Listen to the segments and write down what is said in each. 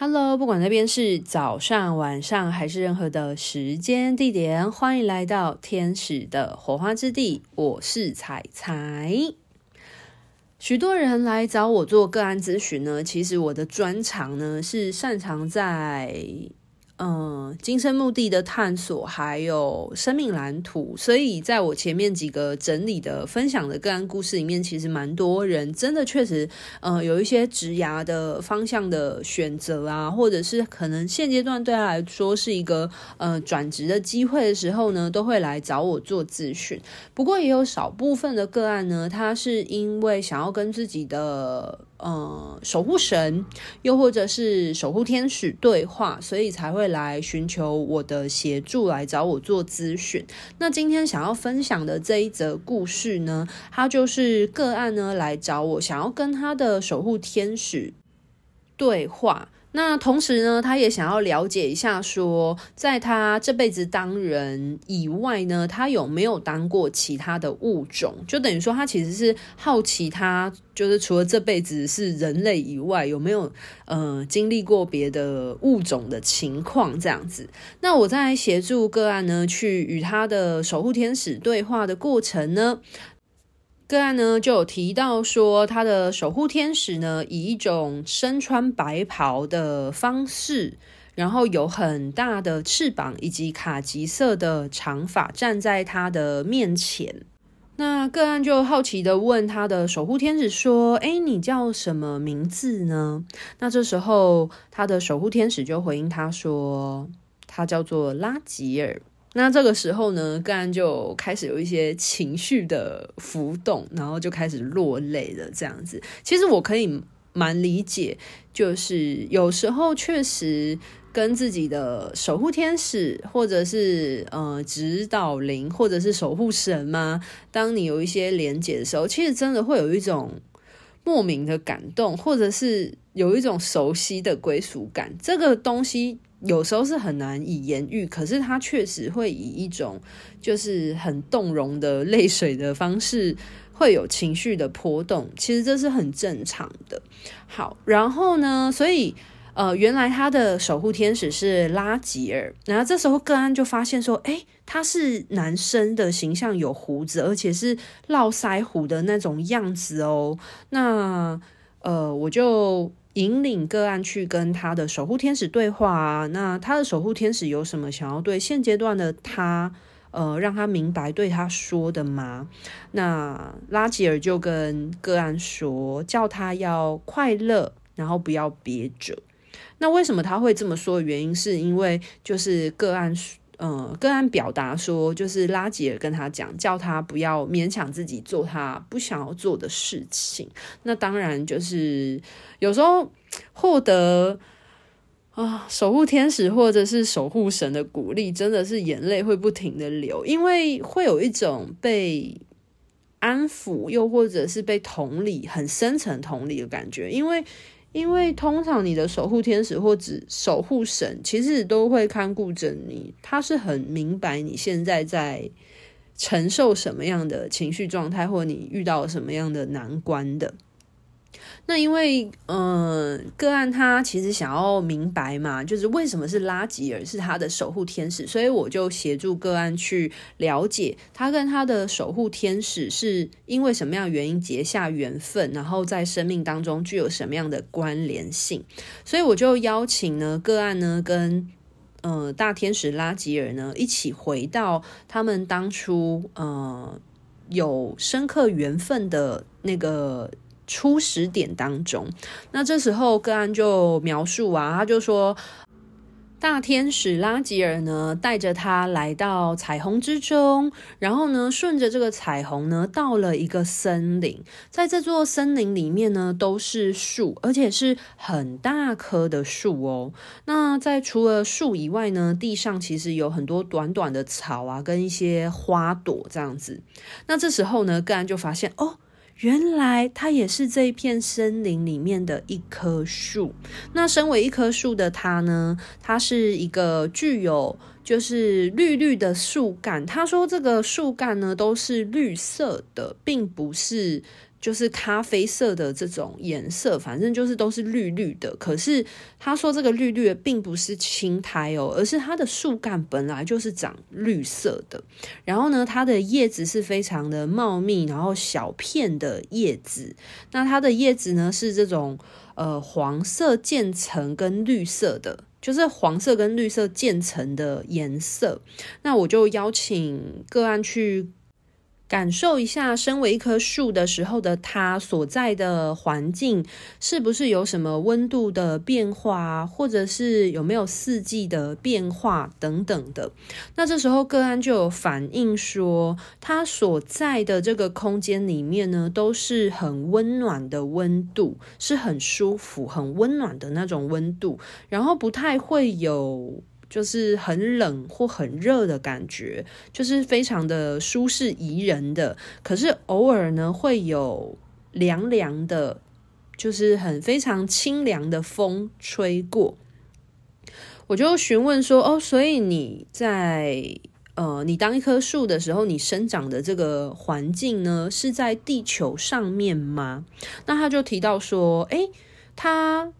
Hello，不管那边是早上、晚上还是任何的时间地点，欢迎来到天使的火花之地。我是彩彩。许多人来找我做个案咨询呢，其实我的专长呢是擅长在。嗯，今生目的的探索，还有生命蓝图，所以在我前面几个整理的分享的个案故事里面，其实蛮多人真的确实，呃，有一些职涯的方向的选择啊，或者是可能现阶段对他来说是一个呃转职的机会的时候呢，都会来找我做咨询。不过也有少部分的个案呢，他是因为想要跟自己的。呃，守护神，又或者是守护天使对话，所以才会来寻求我的协助，来找我做咨询。那今天想要分享的这一则故事呢，他就是个案呢来找我，想要跟他的守护天使对话。那同时呢，他也想要了解一下说，在他这辈子当人以外呢，他有没有当过其他的物种？就等于说，他其实是好奇，他就是除了这辈子是人类以外，有没有呃经历过别的物种的情况这样子。那我在协助个案呢，去与他的守护天使对话的过程呢。个案呢就有提到说，他的守护天使呢以一种身穿白袍的方式，然后有很大的翅膀以及卡其色的长发站在他的面前。那个案就好奇的问他的守护天使说：“哎，你叫什么名字呢？”那这时候他的守护天使就回应他说：“他叫做拉吉尔。”那这个时候呢，个案就开始有一些情绪的浮动，然后就开始落泪了。这样子，其实我可以蛮理解，就是有时候确实跟自己的守护天使，或者是呃指导灵，或者是守护神嘛，当你有一些连结的时候，其实真的会有一种莫名的感动，或者是有一种熟悉的归属感。这个东西。有时候是很难以言喻，可是他确实会以一种就是很动容的泪水的方式，会有情绪的波动。其实这是很正常的。好，然后呢，所以呃，原来他的守护天使是拉吉尔。然后这时候个案就发现说，诶，他是男生的形象，有胡子，而且是络腮胡的那种样子哦。那呃，我就。引领个案去跟他的守护天使对话啊，那他的守护天使有什么想要对现阶段的他，呃，让他明白对他说的吗？那拉吉尔就跟个案说，叫他要快乐，然后不要憋着。那为什么他会这么说的原因，是因为就是个案。嗯，个案表达说，就是拉吉尔跟他讲，叫他不要勉强自己做他不想要做的事情。那当然就是有时候获得啊守护天使或者是守护神的鼓励，真的是眼泪会不停的流，因为会有一种被安抚，又或者是被同理，很深层同理的感觉，因为。因为通常你的守护天使或者守护神，其实都会看顾着你，他是很明白你现在在承受什么样的情绪状态，或你遇到什么样的难关的。那因为，嗯，个案他其实想要明白嘛，就是为什么是拉吉尔是他的守护天使，所以我就协助个案去了解他跟他的守护天使是因为什么样原因结下缘分，然后在生命当中具有什么样的关联性，所以我就邀请呢个案呢跟呃大天使拉吉尔呢一起回到他们当初呃有深刻缘分的那个。初始点当中，那这时候个案就描述啊，他就说，大天使拉吉尔呢带着他来到彩虹之中，然后呢顺着这个彩虹呢到了一个森林，在这座森林里面呢都是树，而且是很大棵的树哦。那在除了树以外呢，地上其实有很多短短的草啊，跟一些花朵这样子。那这时候呢，个案就发现哦。原来它也是这一片森林里面的一棵树。那身为一棵树的它呢，它是一个具有就是绿绿的树干。他说这个树干呢都是绿色的，并不是就是咖啡色的这种颜色，反正就是都是绿绿的。可是他说这个绿绿的并不是青苔哦，而是它的树干本来就是长绿色的。然后呢，它的叶子是非常的茂密，然后小片的叶子。那它的叶子呢是这种呃黄色渐层跟绿色的，就是黄色跟绿色渐层的颜色。那我就邀请个案去。感受一下，身为一棵树的时候的它所在的环境，是不是有什么温度的变化，或者是有没有四季的变化等等的。那这时候个案就有反映说，它所在的这个空间里面呢，都是很温暖的温度，是很舒服、很温暖的那种温度，然后不太会有。就是很冷或很热的感觉，就是非常的舒适宜人的。可是偶尔呢，会有凉凉的，就是很非常清凉的风吹过。我就询问说：“哦，所以你在呃，你当一棵树的时候，你生长的这个环境呢，是在地球上面吗？”那他就提到说：“诶，他。”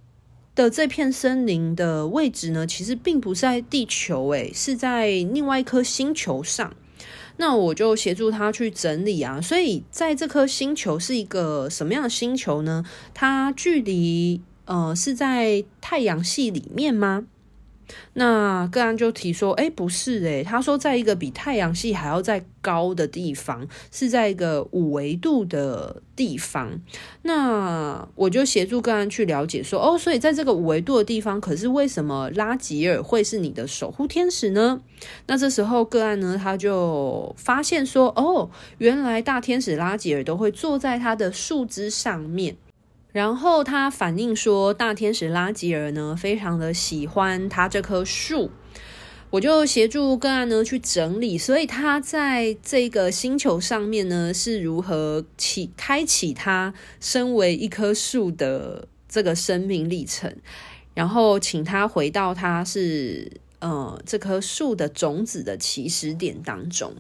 的这片森林的位置呢，其实并不是在地球，诶，是在另外一颗星球上。那我就协助他去整理啊。所以在这颗星球是一个什么样的星球呢？它距离呃是在太阳系里面吗？那个案就提说，哎，不是诶，他说在一个比太阳系还要再高的地方，是在一个五维度的地方。那我就协助个案去了解说，哦，所以在这个五维度的地方，可是为什么拉吉尔会是你的守护天使呢？那这时候个案呢，他就发现说，哦，原来大天使拉吉尔都会坐在他的树枝上面。然后他反映说，大天使拉吉尔呢，非常的喜欢他这棵树，我就协助个案呢去整理，所以他在这个星球上面呢，是如何启开启他身为一棵树的这个生命历程，然后请他回到他是呃这棵树的种子的起始点当中。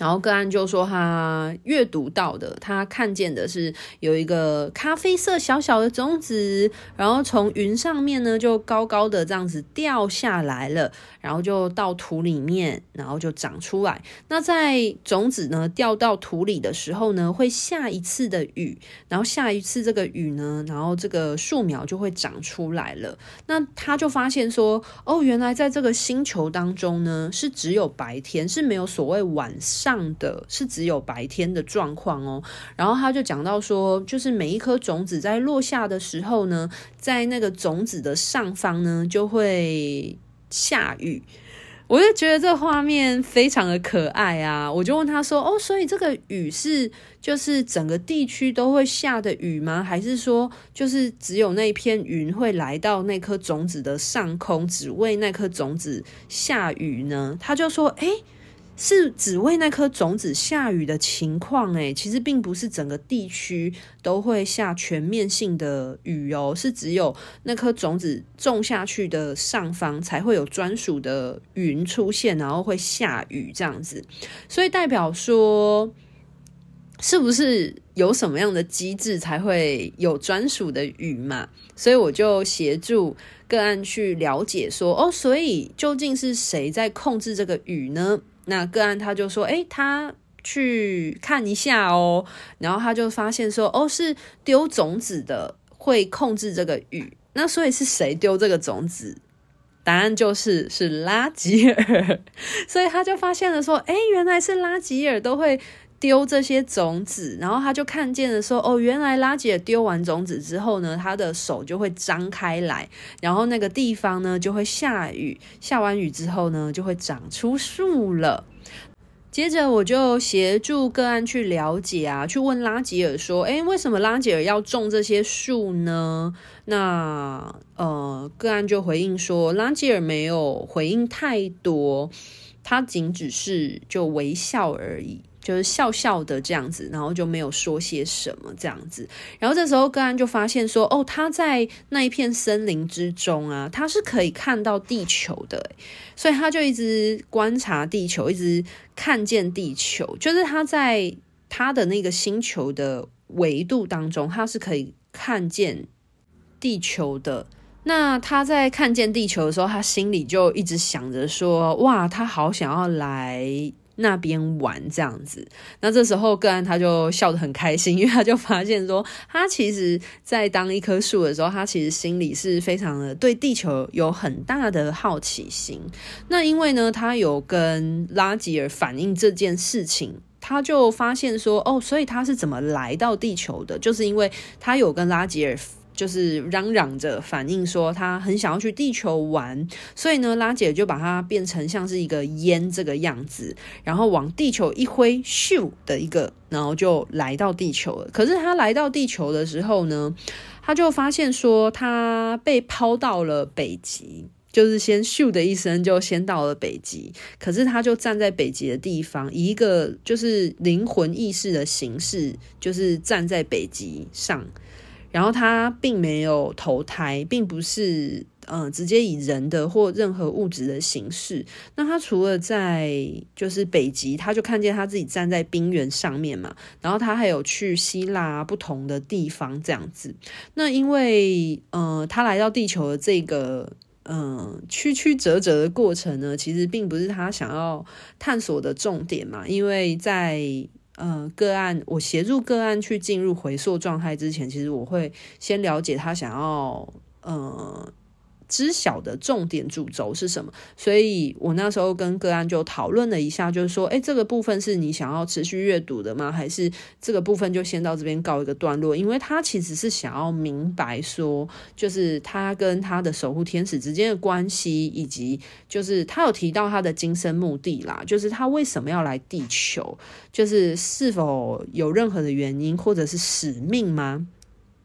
然后个案就说他阅读到的，他看见的是有一个咖啡色小小的种子，然后从云上面呢就高高的这样子掉下来了，然后就到土里面，然后就长出来。那在种子呢掉到土里的时候呢，会下一次的雨，然后下一次这个雨呢，然后这个树苗就会长出来了。那他就发现说，哦，原来在这个星球当中呢，是只有白天，是没有所谓晚上。的是只有白天的状况哦，然后他就讲到说，就是每一颗种子在落下的时候呢，在那个种子的上方呢，就会下雨。我就觉得这画面非常的可爱啊！我就问他说：“哦，所以这个雨是就是整个地区都会下的雨吗？还是说就是只有那片云会来到那颗种子的上空，只为那颗种子下雨呢？”他就说：“诶。”是只为那颗种子下雨的情况，诶，其实并不是整个地区都会下全面性的雨哦，是只有那颗种子种下去的上方才会有专属的云出现，然后会下雨这样子。所以代表说，是不是有什么样的机制才会有专属的雨嘛？所以我就协助个案去了解说，哦，所以究竟是谁在控制这个雨呢？那个案他就说，诶，他去看一下哦，然后他就发现说，哦，是丢种子的会控制这个雨，那所以是谁丢这个种子？答案就是是拉吉尔，所以他就发现了说，诶，原来是拉吉尔都会丢这些种子，然后他就看见了说，哦，原来拉吉尔丢完种子之后呢，他的手就会张开来，然后那个地方呢就会下雨，下完雨之后呢就会长出树了。接着我就协助个案去了解啊，去问拉吉尔说：“诶，为什么拉吉尔要种这些树呢？”那呃，个案就回应说：“拉吉尔没有回应太多，他仅只是就微笑而已。”就是笑笑的这样子，然后就没有说些什么这样子。然后这时候个案就发现说，哦，他在那一片森林之中啊，他是可以看到地球的，所以他就一直观察地球，一直看见地球。就是他在他的那个星球的维度当中，他是可以看见地球的。那他在看见地球的时候，他心里就一直想着说：“哇，他好想要来。”那边玩这样子，那这时候个案他就笑得很开心，因为他就发现说，他其实，在当一棵树的时候，他其实心里是非常的对地球有很大的好奇心。那因为呢，他有跟拉吉尔反映这件事情，他就发现说，哦，所以他是怎么来到地球的？就是因为他有跟拉吉尔。就是嚷嚷着反映说他很想要去地球玩，所以呢，拉姐就把它变成像是一个烟这个样子，然后往地球一挥，咻的一个，然后就来到地球了。可是他来到地球的时候呢，他就发现说他被抛到了北极，就是先咻的一声就先到了北极。可是他就站在北极的地方，以一个就是灵魂意识的形式，就是站在北极上。然后他并没有投胎，并不是嗯、直接以人的或任何物质的形式。那他除了在就是北极，他就看见他自己站在冰原上面嘛。然后他还有去希腊不同的地方这样子。那因为、呃，他来到地球的这个嗯、曲曲折折的过程呢，其实并不是他想要探索的重点嘛，因为在。呃，个案，我协助个案去进入回溯状态之前，其实我会先了解他想要，呃。知晓的重点主轴是什么？所以我那时候跟个案就讨论了一下，就是说，诶，这个部分是你想要持续阅读的吗？还是这个部分就先到这边告一个段落？因为他其实是想要明白说，就是他跟他的守护天使之间的关系，以及就是他有提到他的今生目的啦，就是他为什么要来地球，就是是否有任何的原因或者是使命吗？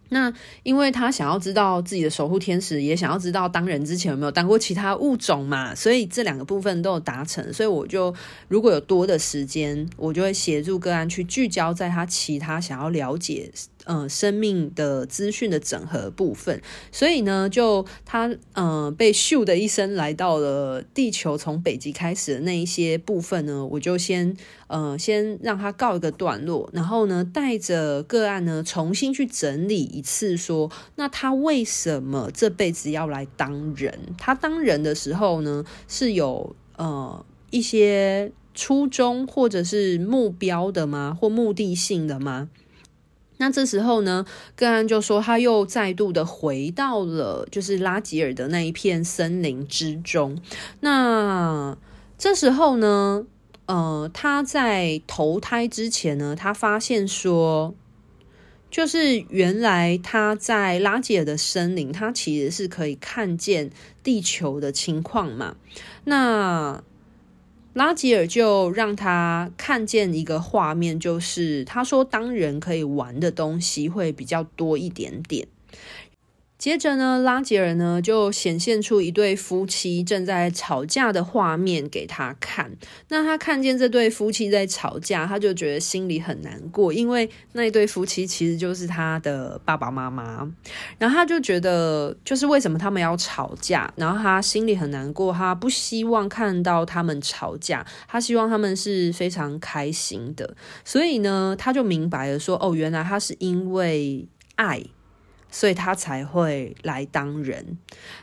那因为他想要知道自己的守护天使，也想要知道当人之前有没有当过其他物种嘛，所以这两个部分都有达成，所以我就如果有多的时间，我就会协助个案去聚焦在他其他想要了解。呃，生命的资讯的整合部分，所以呢，就他呃被咻的一声来到了地球，从北极开始的那一些部分呢，我就先呃先让他告一个段落，然后呢，带着个案呢重新去整理一次说，说那他为什么这辈子要来当人？他当人的时候呢，是有呃一些初衷或者是目标的吗？或目的性的吗？那这时候呢，个案就说他又再度的回到了就是拉吉尔的那一片森林之中。那这时候呢，呃，他在投胎之前呢，他发现说，就是原来他在拉吉尔的森林，他其实是可以看见地球的情况嘛。那拉吉尔就让他看见一个画面，就是他说，当人可以玩的东西会比较多一点点。接着呢，拉吉尔呢就显现出一对夫妻正在吵架的画面给他看。那他看见这对夫妻在吵架，他就觉得心里很难过，因为那一对夫妻其实就是他的爸爸妈妈。然后他就觉得，就是为什么他们要吵架？然后他心里很难过，他不希望看到他们吵架，他希望他们是非常开心的。所以呢，他就明白了说，哦，原来他是因为爱。所以他才会来当人，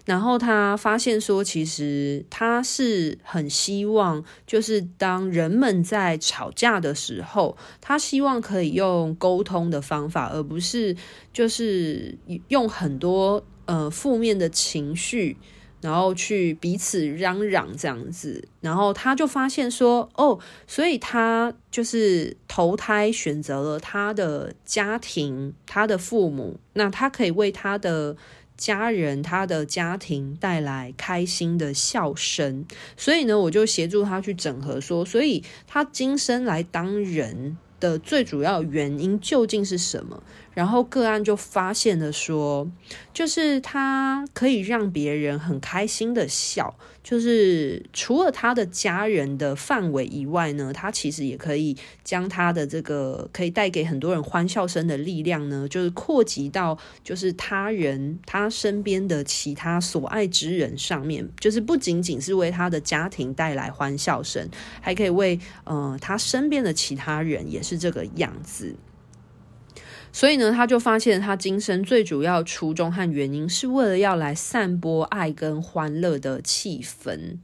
然后他发现说，其实他是很希望，就是当人们在吵架的时候，他希望可以用沟通的方法，而不是就是用很多呃负面的情绪。然后去彼此嚷嚷这样子，然后他就发现说，哦，所以他就是投胎选择了他的家庭，他的父母，那他可以为他的家人、他的家庭带来开心的笑声。所以呢，我就协助他去整合说，所以他今生来当人的最主要原因究竟是什么？然后个案就发现了说，就是他可以让别人很开心的笑，就是除了他的家人的范围以外呢，他其实也可以将他的这个可以带给很多人欢笑声的力量呢，就是扩及到就是他人他身边的其他所爱之人上面，就是不仅仅是为他的家庭带来欢笑声，还可以为呃他身边的其他人也是这个样子。所以呢，他就发现他今生最主要初衷和原因是为了要来散播爱跟欢乐的气氛。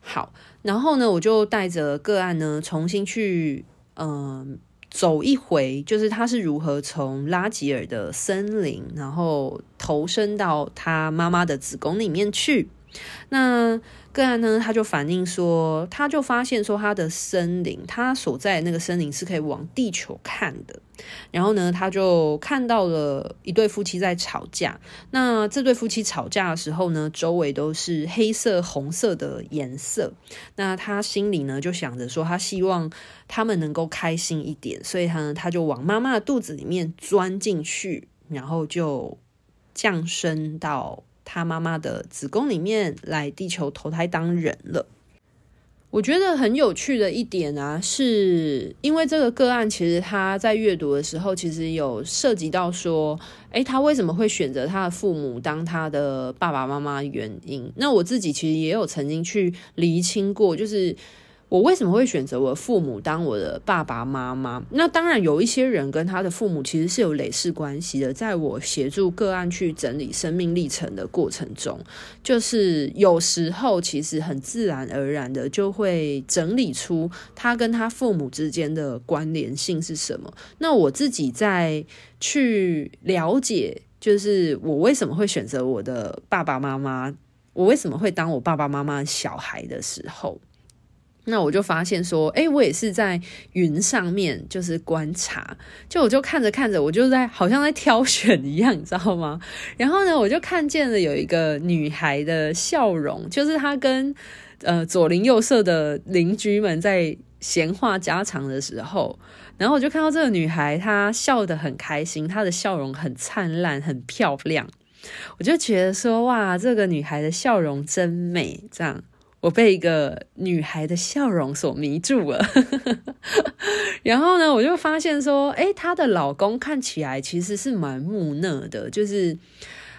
好，然后呢，我就带着个案呢，重新去嗯。走一回，就是他是如何从拉吉尔的森林，然后投身到他妈妈的子宫里面去。那个案呢，他就反映说，他就发现说，他的森林，他所在那个森林是可以往地球看的。然后呢，他就看到了一对夫妻在吵架。那这对夫妻吵架的时候呢，周围都是黑色、红色的颜色。那他心里呢，就想着说，他希望他们能够开心一点，所以他呢，他就往妈妈的肚子里面钻进去，然后就降生到。他妈妈的子宫里面来地球投胎当人了。我觉得很有趣的一点啊，是因为这个个案其实他在阅读的时候，其实有涉及到说，诶，他为什么会选择他的父母当他的爸爸妈妈原因？那我自己其实也有曾经去厘清过，就是。我为什么会选择我的父母当我的爸爸妈妈？那当然有一些人跟他的父母其实是有累世关系的。在我协助个案去整理生命历程的过程中，就是有时候其实很自然而然的就会整理出他跟他父母之间的关联性是什么。那我自己在去了解，就是我为什么会选择我的爸爸妈妈，我为什么会当我爸爸妈妈小孩的时候。那我就发现说，哎，我也是在云上面，就是观察，就我就看着看着，我就在好像在挑选一样，你知道吗？然后呢，我就看见了有一个女孩的笑容，就是她跟呃左邻右舍的邻居们在闲话家常的时候，然后我就看到这个女孩，她笑得很开心，她的笑容很灿烂，很漂亮，我就觉得说，哇，这个女孩的笑容真美，这样。我被一个女孩的笑容所迷住了，然后呢，我就发现说，诶，她的老公看起来其实是蛮木讷的，就是，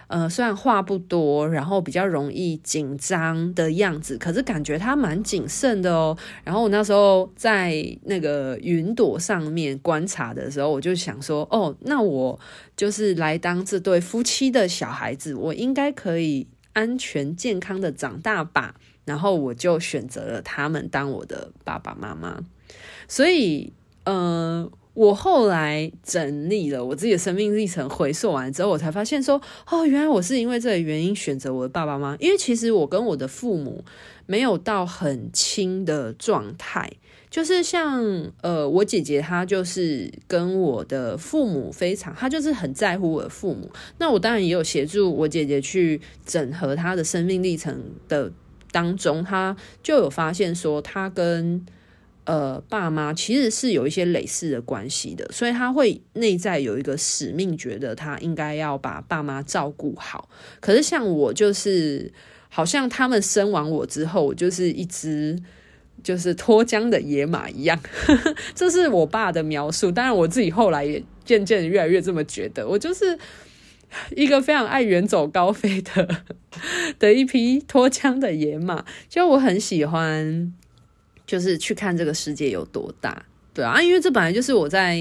呃，虽然话不多，然后比较容易紧张的样子，可是感觉他蛮谨慎的哦。然后我那时候在那个云朵上面观察的时候，我就想说，哦，那我就是来当这对夫妻的小孩子，我应该可以安全健康的长大吧。然后我就选择了他们当我的爸爸妈妈，所以，呃，我后来整理了我自己的生命历程，回溯完之后，我才发现说，哦，原来我是因为这个原因选择我的爸爸妈妈。因为其实我跟我的父母没有到很亲的状态，就是像，呃，我姐姐她就是跟我的父母非常，她就是很在乎我的父母。那我当然也有协助我姐姐去整合她的生命历程的。当中，他就有发现说，他跟呃爸妈其实是有一些类似的关系的，所以他会内在有一个使命，觉得他应该要把爸妈照顾好。可是像我，就是好像他们生完我之后，我就是一只就是脱缰的野马一样，这是我爸的描述。当然，我自己后来也渐渐越来越这么觉得，我就是。一个非常爱远走高飞的 的一匹脱缰的野马，就我很喜欢，就是去看这个世界有多大，对啊，因为这本来就是我在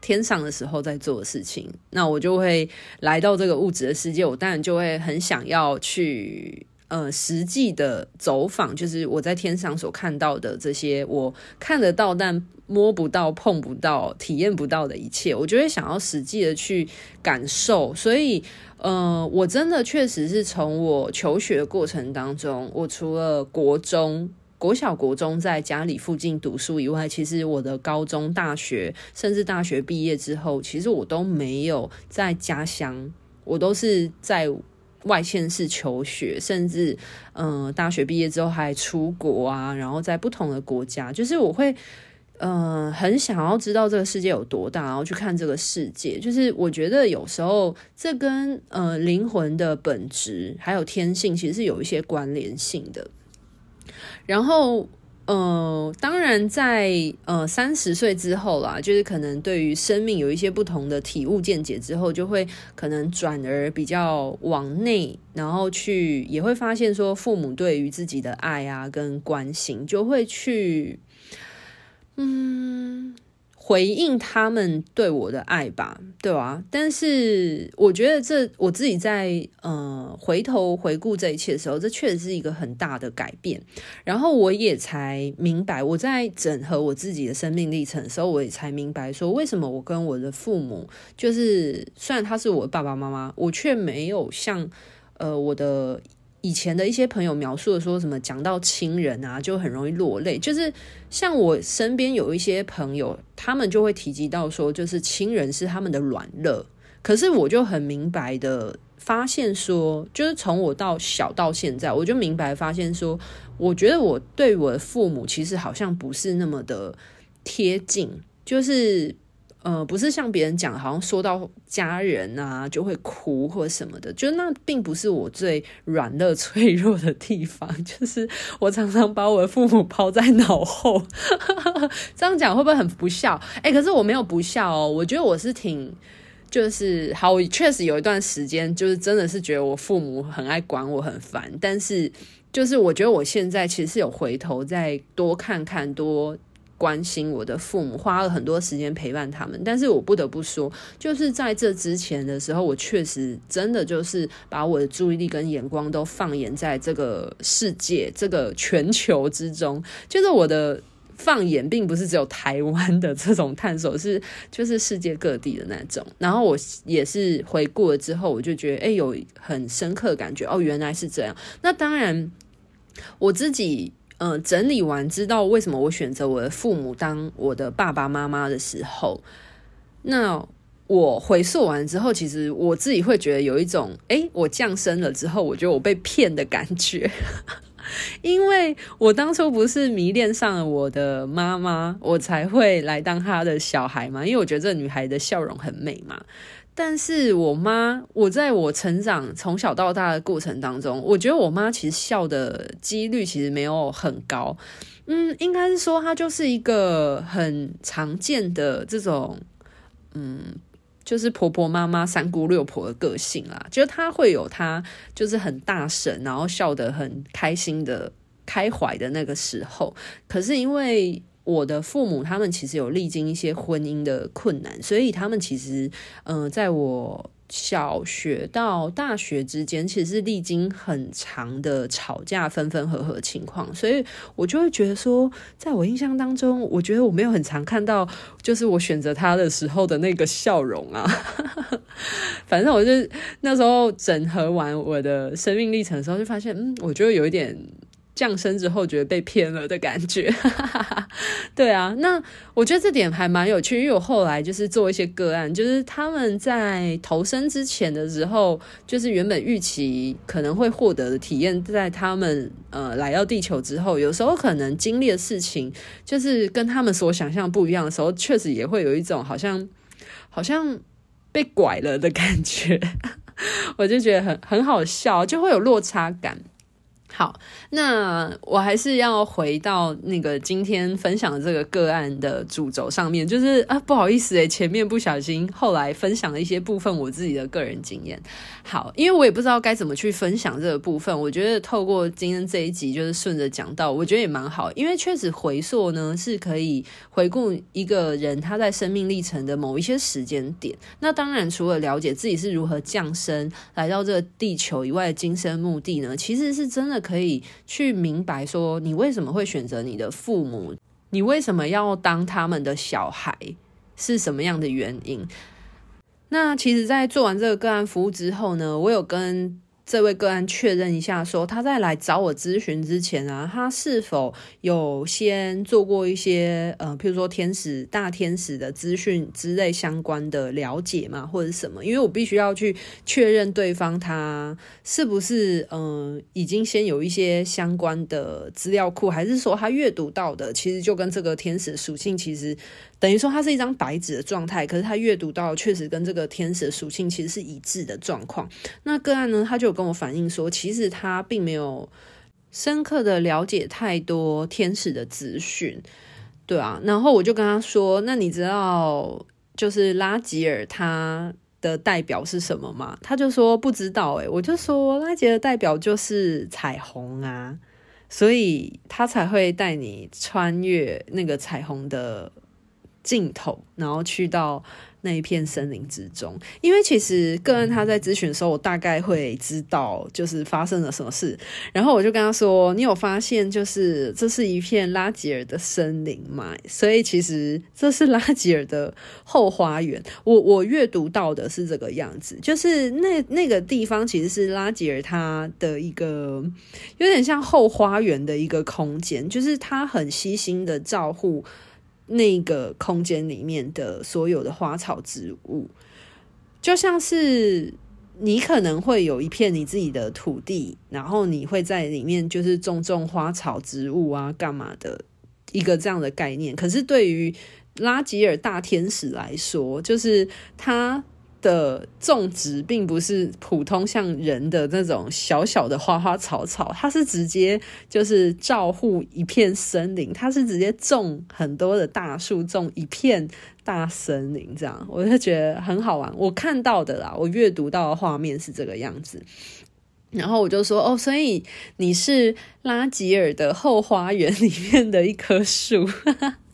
天上的时候在做的事情，那我就会来到这个物质的世界，我当然就会很想要去。呃，实际的走访就是我在天上所看到的这些，我看得到但摸不到、碰不到、体验不到的一切，我就会想要实际的去感受。所以，呃，我真的确实是从我求学的过程当中，我除了国中、国小、国中在家里附近读书以外，其实我的高中、大学，甚至大学毕业之后，其实我都没有在家乡，我都是在。外县市求学，甚至嗯、大学毕业之后还出国啊，然后在不同的国家，就是我会嗯、呃，很想要知道这个世界有多大，然后去看这个世界。就是我觉得有时候这跟呃灵魂的本质还有天性其实是有一些关联性的，然后。呃，当然在，呃三十岁之后啦，就是可能对于生命有一些不同的体悟见解之后，就会可能转而比较往内，然后去也会发现说，父母对于自己的爱啊跟关心，就会去嗯回应他们对我的爱吧，对吧？但是我觉得这我自己在呃回头回顾这一切的时候，这确实是一个很大的改变。然后我也才明白，我在整合我自己的生命历程的时候，我也才明白说，为什么我跟我的父母，就是虽然他是我的爸爸妈妈，我却没有像呃我的。以前的一些朋友描述的说什么，讲到亲人啊，就很容易落泪。就是像我身边有一些朋友，他们就会提及到说，就是亲人是他们的软肋。可是我就很明白的发现说，就是从我到小到现在，我就明白发现说，我觉得我对我的父母其实好像不是那么的贴近，就是。呃，不是像别人讲，好像说到家人啊就会哭或什么的，就那并不是我最软弱脆弱的地方。就是我常常把我的父母抛在脑后，这样讲会不会很不孝？哎，可是我没有不孝哦，我觉得我是挺，就是好，我确实有一段时间，就是真的是觉得我父母很爱管我，很烦。但是，就是我觉得我现在其实是有回头再多看看多。关心我的父母，花了很多时间陪伴他们，但是我不得不说，就是在这之前的时候，我确实真的就是把我的注意力跟眼光都放眼在这个世界、这个全球之中。就是我的放眼并不是只有台湾的这种探索，是就是世界各地的那种。然后我也是回顾了之后，我就觉得，哎，有很深刻感觉，哦，原来是这样。那当然，我自己。嗯、整理完知道为什么我选择我的父母当我的爸爸妈妈的时候，那我回溯完之后，其实我自己会觉得有一种，诶，我降生了之后，我觉得我被骗的感觉，因为我当初不是迷恋上了我的妈妈，我才会来当她的小孩嘛，因为我觉得这女孩的笑容很美嘛。但是我妈，我在我成长从小到大的过程当中，我觉得我妈其实笑的几率其实没有很高。嗯，应该是说她就是一个很常见的这种，嗯，就是婆婆妈妈三姑六婆的个性啦。就是她会有她就是很大声，然后笑得很开心的开怀的那个时候。可是因为我的父母他们其实有历经一些婚姻的困难，所以他们其实，嗯、在我小学到大学之间，其实是历经很长的吵架、分分合合情况，所以我就会觉得说，在我印象当中，我觉得我没有很常看到，就是我选择他的时候的那个笑容啊。反正我就那时候整合完我的生命历程的时候，就发现，嗯，我觉得有一点。降生之后觉得被骗了的感觉，对啊，那我觉得这点还蛮有趣，因为我后来就是做一些个案，就是他们在投生之前的时候，就是原本预期可能会获得的体验，在他们呃来到地球之后，有时候可能经历的事情，就是跟他们所想象不一样的时候，确实也会有一种好像 好像被拐了的感觉，我就觉得很很好笑，就会有落差感。好，那我还是要回到那个今天分享的这个个案的主轴上面，就是啊，不好意思诶，前面不小心后来分享了一些部分我自己的个人经验。好，因为我也不知道该怎么去分享这个部分，我觉得透过今天这一集就是顺着讲到，我觉得也蛮好，因为确实回溯呢是可以回顾一个人他在生命历程的某一些时间点。那当然，除了了解自己是如何降生来到这个地球以外的今生目的呢，其实是真的。可以去明白说，你为什么会选择你的父母？你为什么要当他们的小孩？是什么样的原因？那其实，在做完这个个案服务之后呢，我有跟。这位个案确认一下，说他在来找我咨询之前啊，他是否有先做过一些呃，譬如说天使、大天使的资讯之类相关的了解嘛，或者什么？因为我必须要去确认对方他是不是嗯、已经先有一些相关的资料库，还是说他阅读到的其实就跟这个天使属性其实。等于说，它是一张白纸的状态，可是他阅读到确实跟这个天使属性其实是一致的状况。那个案呢，他就跟我反映说，其实他并没有深刻的了解太多天使的资讯，对啊。然后我就跟他说：“那你知道就是拉吉尔他的代表是什么吗？”他就说不知道。诶，我就说拉吉尔代表就是彩虹啊，所以他才会带你穿越那个彩虹的。尽头，然后去到。那一片森林之中，因为其实个人他在咨询的时候，我大概会知道就是发生了什么事，然后我就跟他说：“你有发现就是这是一片拉吉尔的森林吗？所以其实这是拉吉尔的后花园。我我阅读到的是这个样子，就是那那个地方其实是拉吉尔他的一个有点像后花园的一个空间，就是他很细心的照护。”那个空间里面的所有的花草植物，就像是你可能会有一片你自己的土地，然后你会在里面就是种种花草植物啊，干嘛的一个这样的概念。可是对于拉吉尔大天使来说，就是他。的种植并不是普通像人的那种小小的花花草草，它是直接就是照护一片森林，它是直接种很多的大树，种一片大森林，这样我就觉得很好玩。我看到的啦，我阅读到的画面是这个样子，然后我就说哦，所以你是拉吉尔的后花园里面的一棵树。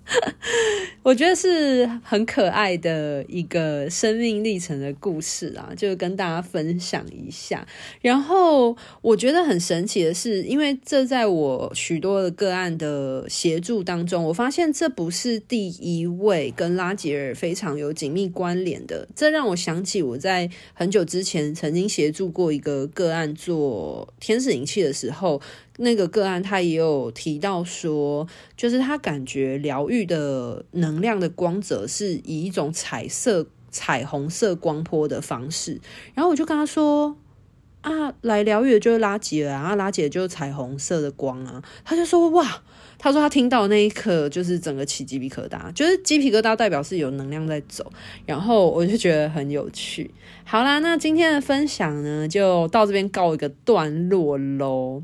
我觉得是很可爱的一个生命历程的故事啊，就跟大家分享一下。然后我觉得很神奇的是，因为这在我许多的个案的协助当中，我发现这不是第一位跟拉吉尔非常有紧密关联的。这让我想起我在很久之前曾经协助过一个个案做天使灵气的时候。那个个案他也有提到说，就是他感觉疗愈的能量的光泽是以一种彩色、彩虹色光波的方式。然后我就跟他说：“啊，来疗愈的就是拉吉尔啊，拉吉尔就是彩虹色的光啊。”他就说：“哇，他说他听到那一刻就是整个起鸡皮疙瘩，就是鸡皮疙瘩代表是有能量在走。”然后我就觉得很有趣。好啦，那今天的分享呢，就到这边告一个段落喽。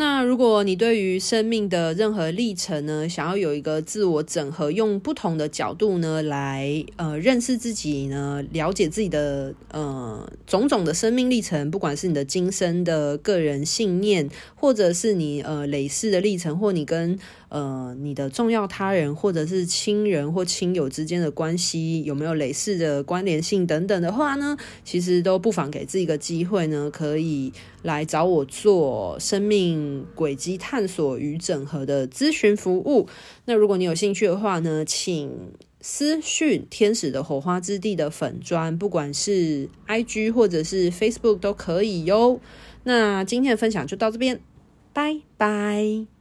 那如果你对于生命的任何历程呢，想要有一个自我整合，用不同的角度呢来呃认识自己呢，了解自己的呃种种的生命历程，不管是你的今生的个人信念，或者是你呃累世的历程，或你跟呃你的重要他人或者是亲人或亲友之间的关系有没有类似的关联性等等的话呢，其实都不妨给自己一个机会呢，可以来找我做生命。轨迹探索与整合的咨询服务。那如果你有兴趣的话呢，请私讯天使的火花之地的粉砖，不管是 IG 或者是 Facebook 都可以哟。那今天的分享就到这边，拜拜。